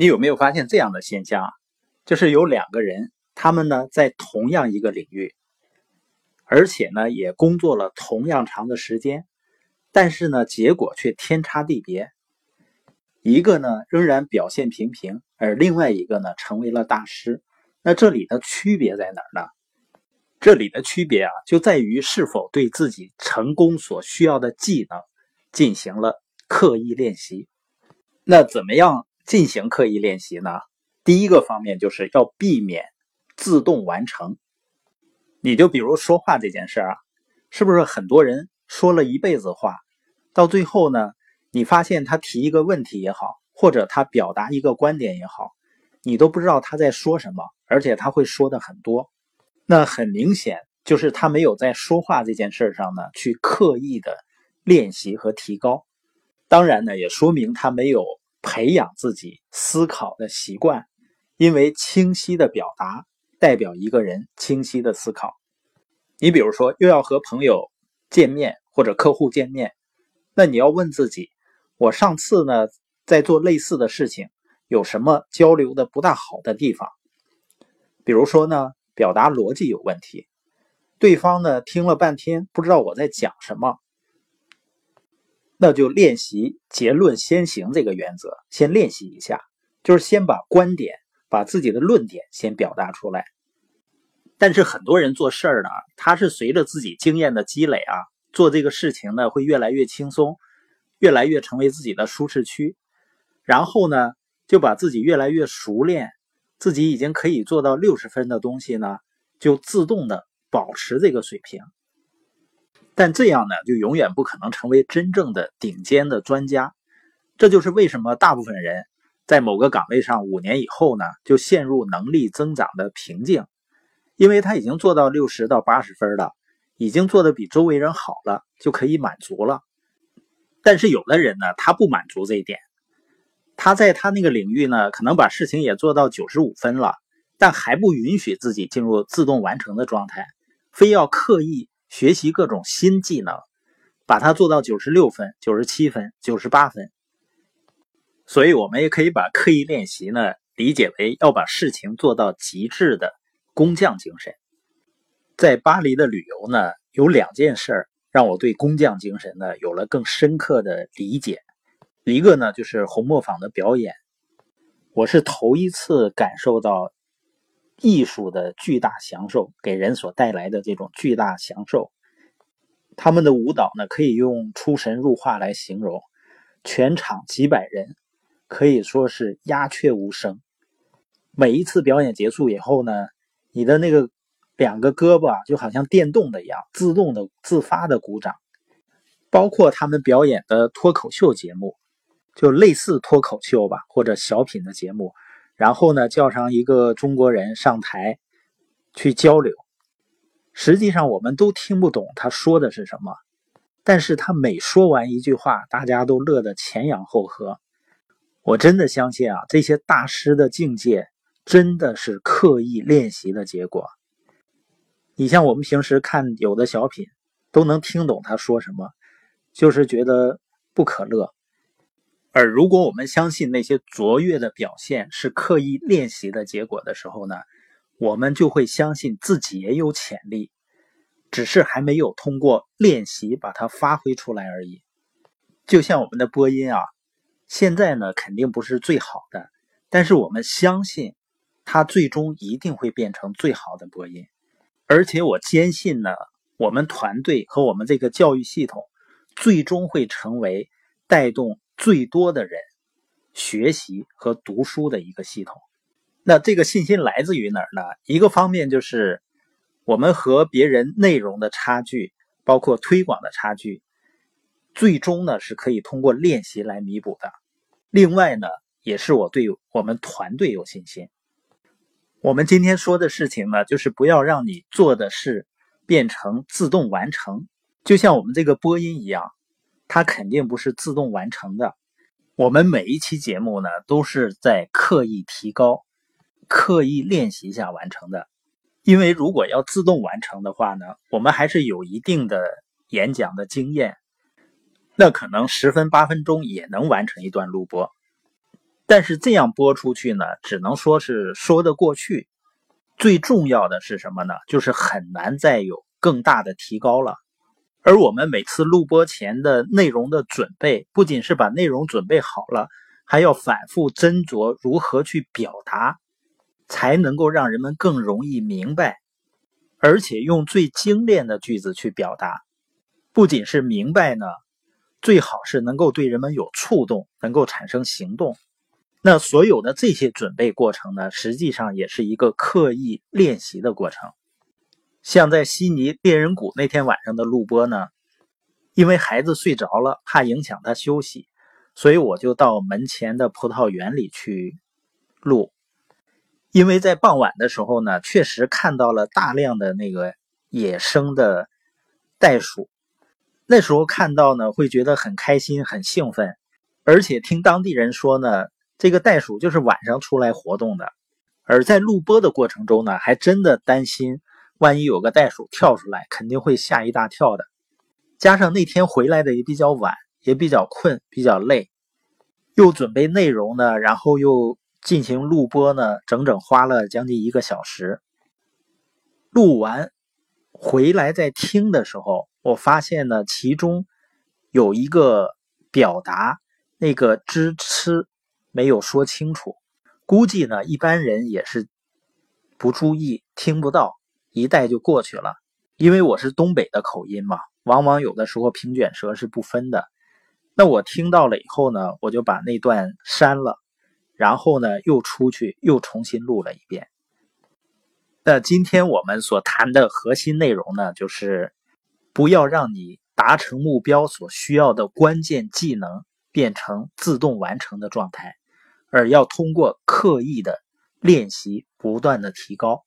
你有没有发现这样的现象啊？就是有两个人，他们呢在同样一个领域，而且呢也工作了同样长的时间，但是呢结果却天差地别。一个呢仍然表现平平，而另外一个呢成为了大师。那这里的区别在哪儿呢？这里的区别啊，就在于是否对自己成功所需要的技能进行了刻意练习。那怎么样？进行刻意练习呢，第一个方面就是要避免自动完成。你就比如说话这件事啊，是不是很多人说了一辈子话，到最后呢，你发现他提一个问题也好，或者他表达一个观点也好，你都不知道他在说什么，而且他会说的很多。那很明显就是他没有在说话这件事上呢去刻意的练习和提高。当然呢，也说明他没有。培养自己思考的习惯，因为清晰的表达代表一个人清晰的思考。你比如说，又要和朋友见面或者客户见面，那你要问自己：我上次呢在做类似的事情，有什么交流的不大好的地方？比如说呢，表达逻辑有问题，对方呢听了半天不知道我在讲什么。那就练习结论先行这个原则，先练习一下，就是先把观点、把自己的论点先表达出来。但是很多人做事儿呢，他是随着自己经验的积累啊，做这个事情呢会越来越轻松，越来越成为自己的舒适区，然后呢就把自己越来越熟练，自己已经可以做到六十分的东西呢，就自动的保持这个水平。但这样呢，就永远不可能成为真正的顶尖的专家。这就是为什么大部分人在某个岗位上五年以后呢，就陷入能力增长的瓶颈，因为他已经做到六十到八十分了，已经做的比周围人好了，就可以满足了。但是有的人呢，他不满足这一点，他在他那个领域呢，可能把事情也做到九十五分了，但还不允许自己进入自动完成的状态，非要刻意。学习各种新技能，把它做到九十六分、九十七分、九十八分。所以，我们也可以把刻意练习呢理解为要把事情做到极致的工匠精神。在巴黎的旅游呢，有两件事让我对工匠精神呢有了更深刻的理解。一个呢就是红磨坊的表演，我是头一次感受到。艺术的巨大享受给人所带来的这种巨大享受，他们的舞蹈呢可以用出神入化来形容。全场几百人可以说是鸦雀无声。每一次表演结束以后呢，你的那个两个胳膊就好像电动的一样，自动的自发的鼓掌。包括他们表演的脱口秀节目，就类似脱口秀吧，或者小品的节目。然后呢，叫上一个中国人上台去交流。实际上，我们都听不懂他说的是什么，但是他每说完一句话，大家都乐得前仰后合。我真的相信啊，这些大师的境界真的是刻意练习的结果。你像我们平时看有的小品，都能听懂他说什么，就是觉得不可乐。而如果我们相信那些卓越的表现是刻意练习的结果的时候呢，我们就会相信自己也有潜力，只是还没有通过练习把它发挥出来而已。就像我们的播音啊，现在呢肯定不是最好的，但是我们相信它最终一定会变成最好的播音。而且我坚信呢，我们团队和我们这个教育系统最终会成为带动。最多的人学习和读书的一个系统，那这个信心来自于哪儿呢？一个方面就是我们和别人内容的差距，包括推广的差距，最终呢是可以通过练习来弥补的。另外呢，也是我对我们团队有信心。我们今天说的事情呢，就是不要让你做的事变成自动完成，就像我们这个播音一样。它肯定不是自动完成的，我们每一期节目呢都是在刻意提高、刻意练习下完成的。因为如果要自动完成的话呢，我们还是有一定的演讲的经验，那可能十分八分钟也能完成一段录播。但是这样播出去呢，只能说是说得过去。最重要的是什么呢？就是很难再有更大的提高了。而我们每次录播前的内容的准备，不仅是把内容准备好了，还要反复斟酌如何去表达，才能够让人们更容易明白，而且用最精炼的句子去表达。不仅是明白呢，最好是能够对人们有触动，能够产生行动。那所有的这些准备过程呢，实际上也是一个刻意练习的过程。像在悉尼猎人谷那天晚上的录播呢，因为孩子睡着了，怕影响他休息，所以我就到门前的葡萄园里去录。因为在傍晚的时候呢，确实看到了大量的那个野生的袋鼠，那时候看到呢，会觉得很开心、很兴奋，而且听当地人说呢，这个袋鼠就是晚上出来活动的。而在录播的过程中呢，还真的担心。万一有个袋鼠跳出来，肯定会吓一大跳的。加上那天回来的也比较晚，也比较困，比较累，又准备内容呢，然后又进行录播呢，整整花了将近一个小时。录完回来再听的时候，我发现呢，其中有一个表达那个“支持”没有说清楚，估计呢一般人也是不注意，听不到。一带就过去了，因为我是东北的口音嘛，往往有的时候平卷舌是不分的。那我听到了以后呢，我就把那段删了，然后呢又出去又重新录了一遍。那今天我们所谈的核心内容呢，就是不要让你达成目标所需要的关键技能变成自动完成的状态，而要通过刻意的练习，不断的提高。